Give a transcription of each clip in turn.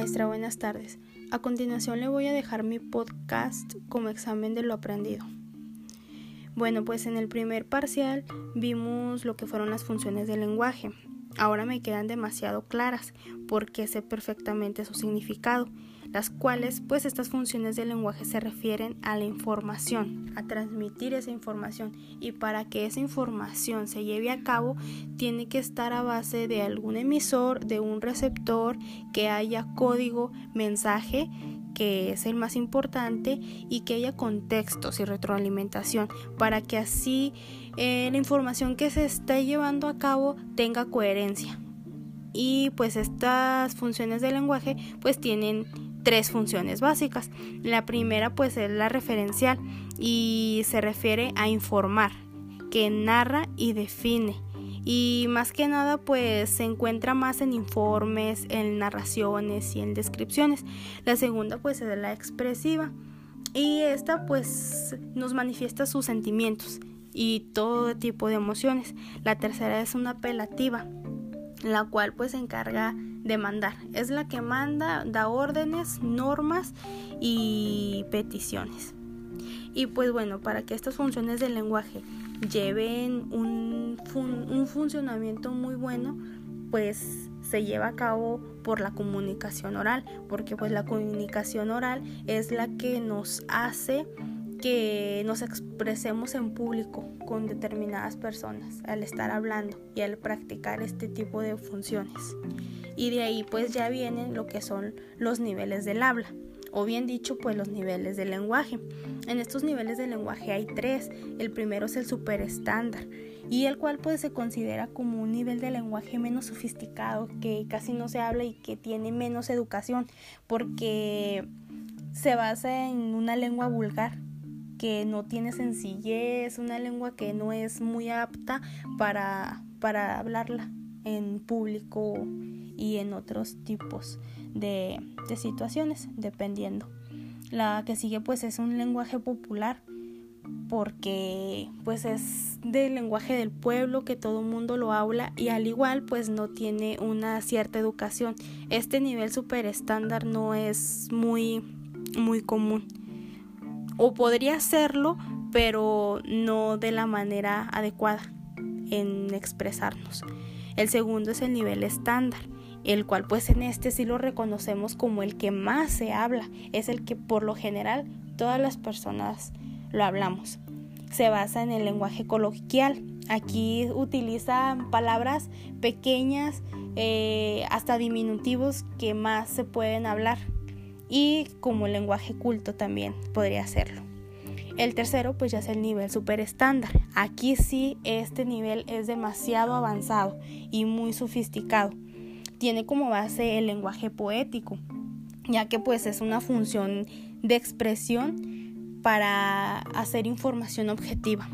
maestra, buenas tardes. A continuación le voy a dejar mi podcast como examen de lo aprendido. Bueno, pues en el primer parcial vimos lo que fueron las funciones del lenguaje. Ahora me quedan demasiado claras porque sé perfectamente su significado las cuales pues estas funciones del lenguaje se refieren a la información, a transmitir esa información. Y para que esa información se lleve a cabo tiene que estar a base de algún emisor, de un receptor, que haya código, mensaje que es el más importante y que haya contextos y retroalimentación para que así eh, la información que se esté llevando a cabo tenga coherencia. Y pues estas funciones del lenguaje pues tienen tres funciones básicas. La primera pues es la referencial y se refiere a informar, que narra y define. Y más que nada pues se encuentra más en informes, en narraciones y en descripciones. La segunda pues es la expresiva y esta pues nos manifiesta sus sentimientos y todo tipo de emociones. La tercera es una apelativa, la cual pues se encarga demandar. Es la que manda, da órdenes, normas y peticiones. Y pues bueno, para que estas funciones del lenguaje lleven un, un funcionamiento muy bueno, pues se lleva a cabo por la comunicación oral, porque pues la comunicación oral es la que nos hace que nos expresemos en público con determinadas personas al estar hablando y al practicar este tipo de funciones y de ahí pues ya vienen lo que son los niveles del habla o bien dicho pues los niveles del lenguaje. En estos niveles del lenguaje hay tres. El primero es el super estándar y el cual pues se considera como un nivel de lenguaje menos sofisticado que casi no se habla y que tiene menos educación porque se basa en una lengua vulgar que no tiene sencillez, una lengua que no es muy apta para, para hablarla en público y en otros tipos de, situaciones, dependiendo. La que sigue pues es un lenguaje popular porque pues es del lenguaje del pueblo que todo el mundo lo habla y al igual pues no tiene una cierta educación. Este nivel super estándar no es muy muy común. O podría serlo, pero no de la manera adecuada en expresarnos. El segundo es el nivel estándar, el cual pues en este sí lo reconocemos como el que más se habla, es el que por lo general todas las personas lo hablamos. Se basa en el lenguaje coloquial. Aquí utilizan palabras pequeñas, eh, hasta diminutivos que más se pueden hablar. Y como lenguaje culto también podría serlo. El tercero pues ya es el nivel super estándar. Aquí sí este nivel es demasiado avanzado y muy sofisticado. Tiene como base el lenguaje poético, ya que pues es una función de expresión para hacer información objetiva.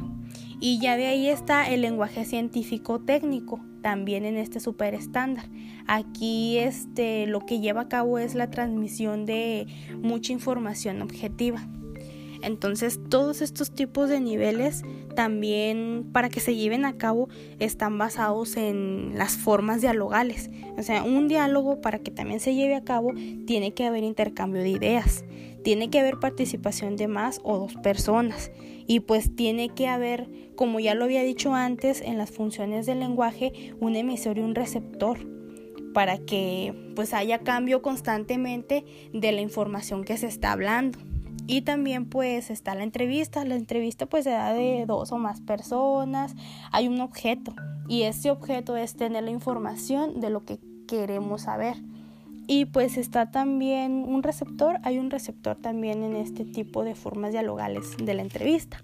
Y ya de ahí está el lenguaje científico técnico, también en este super estándar. Aquí este lo que lleva a cabo es la transmisión de mucha información objetiva. Entonces todos estos tipos de niveles también para que se lleven a cabo están basados en las formas dialogales. O sea, un diálogo para que también se lleve a cabo tiene que haber intercambio de ideas, tiene que haber participación de más o dos personas y pues tiene que haber, como ya lo había dicho antes, en las funciones del lenguaje, un emisor y un receptor para que pues haya cambio constantemente de la información que se está hablando. Y también pues está la entrevista. La entrevista pues se da de dos o más personas. Hay un objeto y ese objeto es tener la información de lo que queremos saber. Y pues está también un receptor. Hay un receptor también en este tipo de formas dialogales de la entrevista.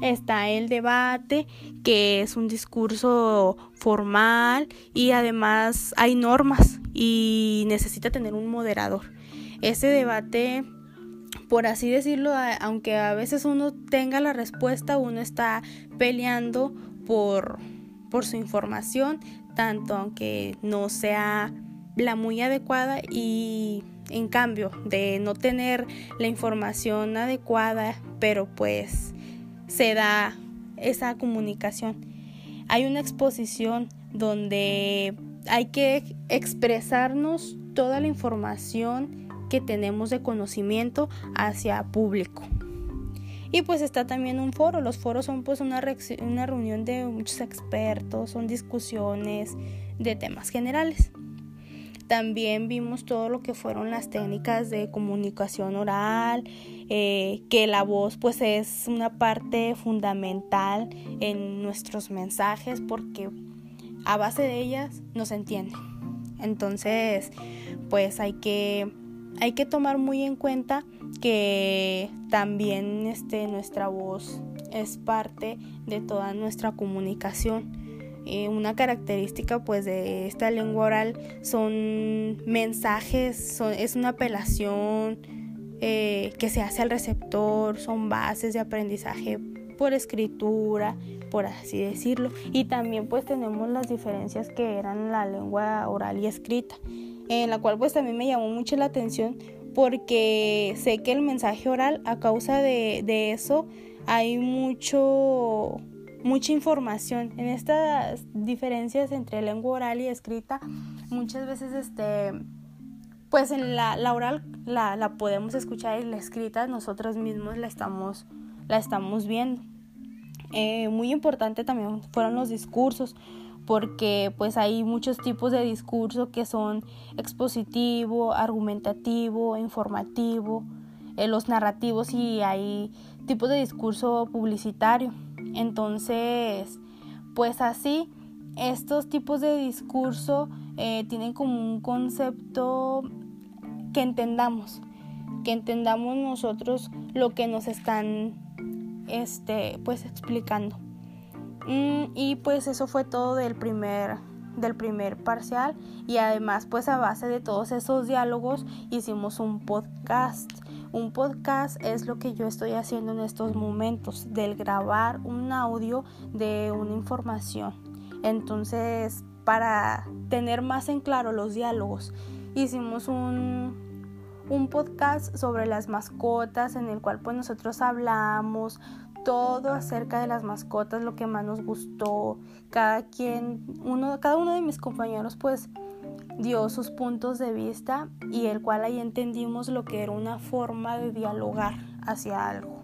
Está el debate, que es un discurso formal y además hay normas y necesita tener un moderador. Ese debate por así decirlo, aunque a veces uno tenga la respuesta, uno está peleando por, por su información, tanto aunque no sea la muy adecuada y en cambio de no tener la información adecuada, pero pues se da esa comunicación. Hay una exposición donde hay que expresarnos toda la información que tenemos de conocimiento hacia público. Y pues está también un foro. Los foros son pues una, una reunión de muchos expertos, son discusiones de temas generales. También vimos todo lo que fueron las técnicas de comunicación oral, eh, que la voz pues es una parte fundamental en nuestros mensajes porque a base de ellas nos entienden. Entonces pues hay que, hay que tomar muy en cuenta que también este, nuestra voz es parte de toda nuestra comunicación. Eh, una característica pues de esta lengua oral son mensajes, es una apelación eh, que se hace al receptor, son bases de aprendizaje por escritura, por así decirlo. Y también pues tenemos las diferencias que eran la lengua oral y escrita, en la cual pues también me llamó mucho la atención porque sé que el mensaje oral a causa de eso hay mucho mucha información. En estas diferencias entre lengua oral y escrita, muchas veces este pues en la, la oral la, la, podemos escuchar y la escrita nosotros mismos la estamos, la estamos viendo. Eh, muy importante también fueron los discursos porque pues hay muchos tipos de discurso que son expositivo, argumentativo, informativo, eh, los narrativos y hay tipos de discurso publicitario. Entonces, pues así, estos tipos de discurso eh, tienen como un concepto que entendamos, que entendamos nosotros lo que nos están este, pues explicando. Mm, y pues eso fue todo del primer del primer parcial y además pues a base de todos esos diálogos hicimos un podcast un podcast es lo que yo estoy haciendo en estos momentos, del grabar un audio de una información. Entonces, para tener más en claro los diálogos, hicimos un, podcast sobre las mascotas en el cual pues nosotros hablamos todo acerca de las mascotas, lo que más nos gustó. Cada quien, uno, cada uno de mis compañeros pues dio sus puntos de vista y el cual ahí entendimos lo que era una forma de dialogar hacia algo.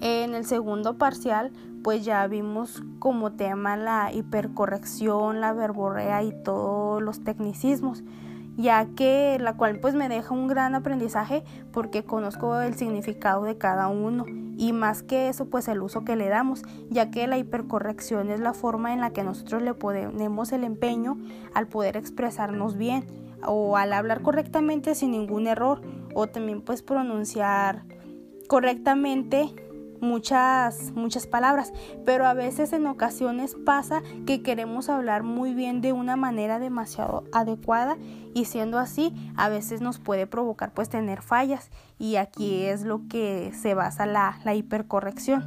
En el segundo parcial, pues ya vimos como tema la hipercorrección, la verborrea y todos los tecnicismos ya que la cual pues me deja un gran aprendizaje porque conozco el significado de cada uno y más que eso pues el uso que le damos, ya que la hipercorrección es la forma en la que nosotros le ponemos el empeño al poder expresarnos bien o al hablar correctamente sin ningún error o también pues pronunciar correctamente muchas, muchas palabras, pero a veces en ocasiones pasa que queremos hablar muy bien de una manera demasiado adecuada y siendo así a veces nos puede provocar pues tener fallas y aquí es lo que se basa la, la hipercorrección.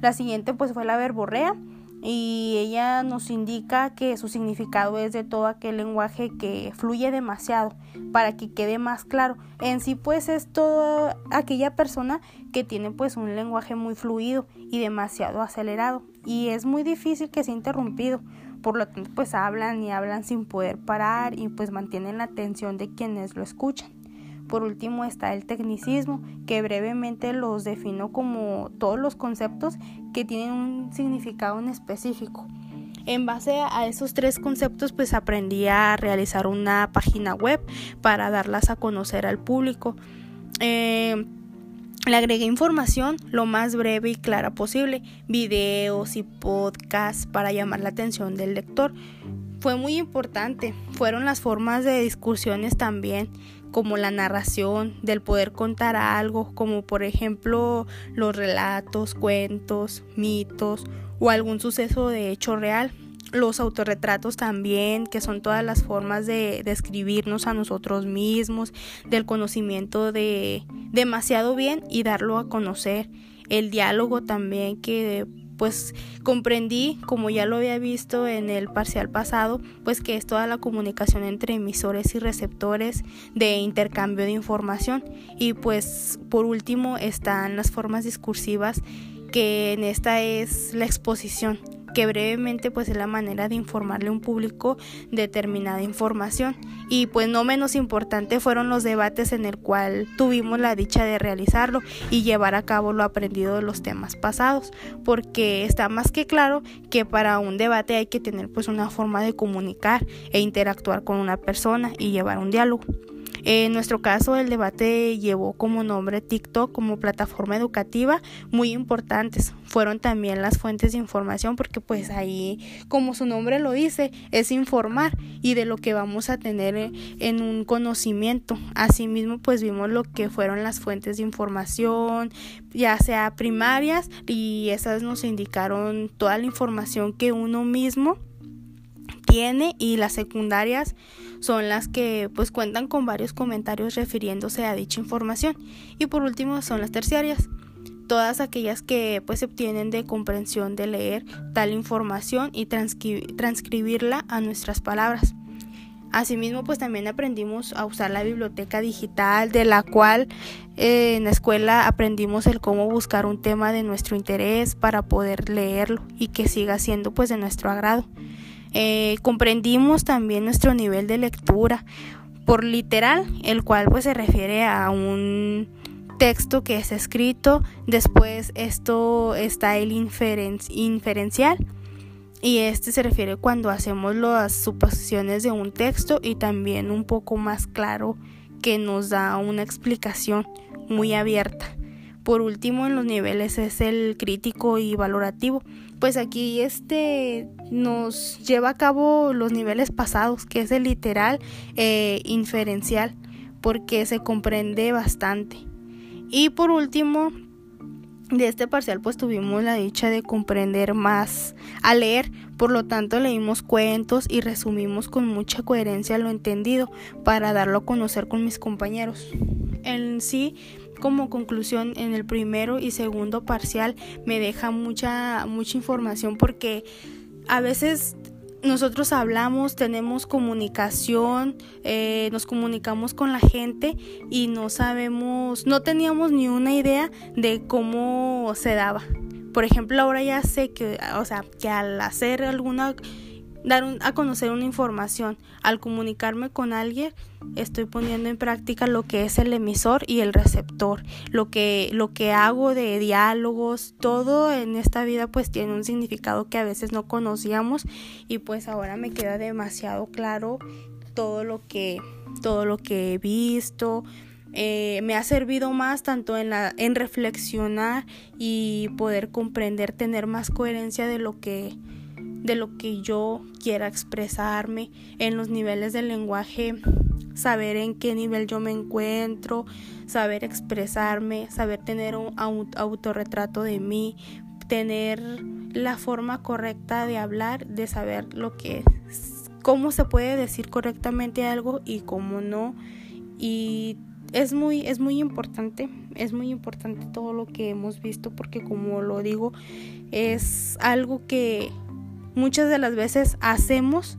La siguiente pues fue la verborrea y ella nos indica que su significado es de todo aquel lenguaje que fluye demasiado para que quede más claro. En sí pues es toda aquella persona que tiene pues un lenguaje muy fluido y demasiado acelerado y es muy difícil que sea interrumpido. Por lo tanto pues hablan y hablan sin poder parar y pues mantienen la atención de quienes lo escuchan. Por último está el tecnicismo, que brevemente los defino como todos los conceptos que tienen un significado en específico. En base a esos tres conceptos, pues aprendí a realizar una página web para darlas a conocer al público. Eh, le agregué información lo más breve y clara posible, videos y podcasts para llamar la atención del lector. Fue muy importante, fueron las formas de discusiones también como la narración, del poder contar algo, como por ejemplo los relatos, cuentos, mitos o algún suceso de hecho real. Los autorretratos también, que son todas las formas de describirnos a nosotros mismos, del conocimiento de demasiado bien y darlo a conocer. El diálogo también, que pues comprendí, como ya lo había visto en el parcial pasado, pues que es toda la comunicación entre emisores y receptores de intercambio de información. Y pues por último están las formas discursivas, que en esta es la exposición, que brevemente pues es la manera de informarle a un público determinada información. Y pues no menos importante fueron los debates en el cual tuvimos la dicha de realizarlo y llevar a cabo lo aprendido de los temas pasados, porque está más que claro que para un debate hay que tener pues una forma de comunicar e interactuar con una persona y llevar un diálogo. En nuestro caso, el debate llevó como nombre TikTok como plataforma educativa muy importantes. Fueron también las fuentes de información porque pues ahí, como su nombre lo dice, es informar y de lo que vamos a tener en un conocimiento. Asimismo, pues vimos lo que fueron las fuentes de información, ya sea primarias y esas nos indicaron toda la información que uno mismo tiene y las secundarias son las que pues cuentan con varios comentarios refiriéndose a dicha información y por último son las terciarias todas aquellas que pues se obtienen de comprensión de leer tal información y transcribirla a nuestras palabras. Asimismo, pues también aprendimos a usar la biblioteca digital, de la cual eh, en la escuela aprendimos el cómo buscar un tema de nuestro interés para poder leerlo y que siga siendo pues de nuestro agrado. Eh, comprendimos también nuestro nivel de lectura por literal, el cual pues se refiere a un texto que es escrito, después esto está el inferencial y este se refiere cuando hacemos las suposiciones de un texto y también un poco más claro que nos da una explicación muy abierta. Por último, en los niveles es el crítico y valorativo. Pues aquí este nos lleva a cabo los niveles pasados, que es el literal e inferencial, porque se comprende bastante. Y por último, de este parcial pues tuvimos la dicha de comprender más a leer, por lo tanto leímos cuentos y resumimos con mucha coherencia lo entendido para darlo a conocer con mis compañeros. En sí como conclusión en el primero y segundo parcial me deja mucha mucha información porque a veces nosotros hablamos, tenemos comunicación, eh, nos comunicamos con la gente y no sabemos, no teníamos ni una idea de cómo se daba. Por ejemplo, ahora ya sé que, o sea, que al hacer alguna dar a conocer una información. Al comunicarme con alguien, estoy poniendo en práctica lo que es el emisor y el receptor. Lo que, lo que hago de diálogos, todo en esta vida pues tiene un significado que a veces no conocíamos y pues ahora me queda demasiado claro todo lo que, todo lo que he visto. Eh, me ha servido más tanto en, la, en reflexionar y poder comprender, tener más coherencia de lo que de lo que yo quiera expresarme en los niveles del lenguaje, saber en qué nivel yo me encuentro, saber expresarme, saber tener un autorretrato de mí, tener la forma correcta de hablar, de saber lo que cómo se puede decir correctamente algo y cómo no. Y es muy es muy importante, es muy importante todo lo que hemos visto porque como lo digo es algo que muchas de las veces hacemos,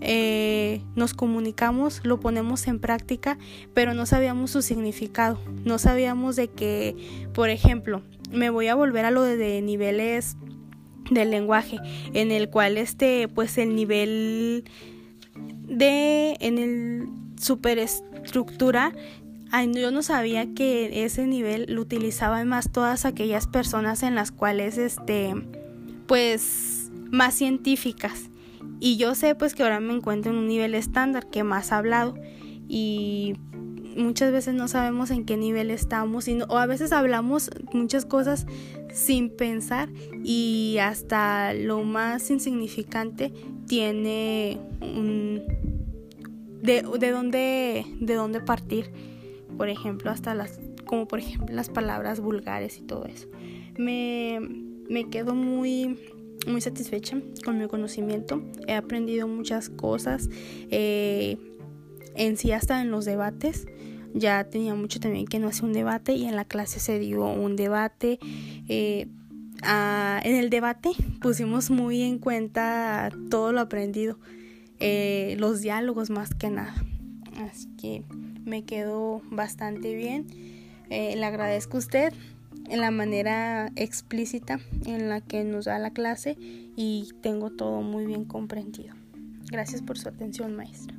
eh, nos comunicamos, lo ponemos en práctica, pero no sabíamos su significado, no sabíamos de que, por ejemplo, me voy a volver a lo de niveles del lenguaje, en el cual este, pues el nivel de, en el superestructura, yo no sabía que ese nivel lo utilizaban más todas aquellas personas en las cuales, este, pues más científicas. Y yo sé pues que ahora me encuentro en un nivel estándar que más hablado. Y muchas veces no sabemos en qué nivel estamos y o a veces hablamos muchas cosas sin pensar y hasta lo más insignificante tiene un de, de dónde de dónde partir. Por ejemplo hasta las como por ejemplo las palabras vulgares y todo eso. Me, me quedo muy muy satisfecha con mi conocimiento. He aprendido muchas cosas. Eh, en sí hasta en los debates. Ya tenía mucho también que no hacía un debate y en la clase se dio un debate. Eh, en el debate pusimos muy en cuenta todo lo aprendido. Eh, los diálogos más que nada. Así que me quedó bastante bien. le agradezco a usted en la manera explícita en la que nos da la clase y tengo todo muy bien comprendido. Gracias por su atención, maestra.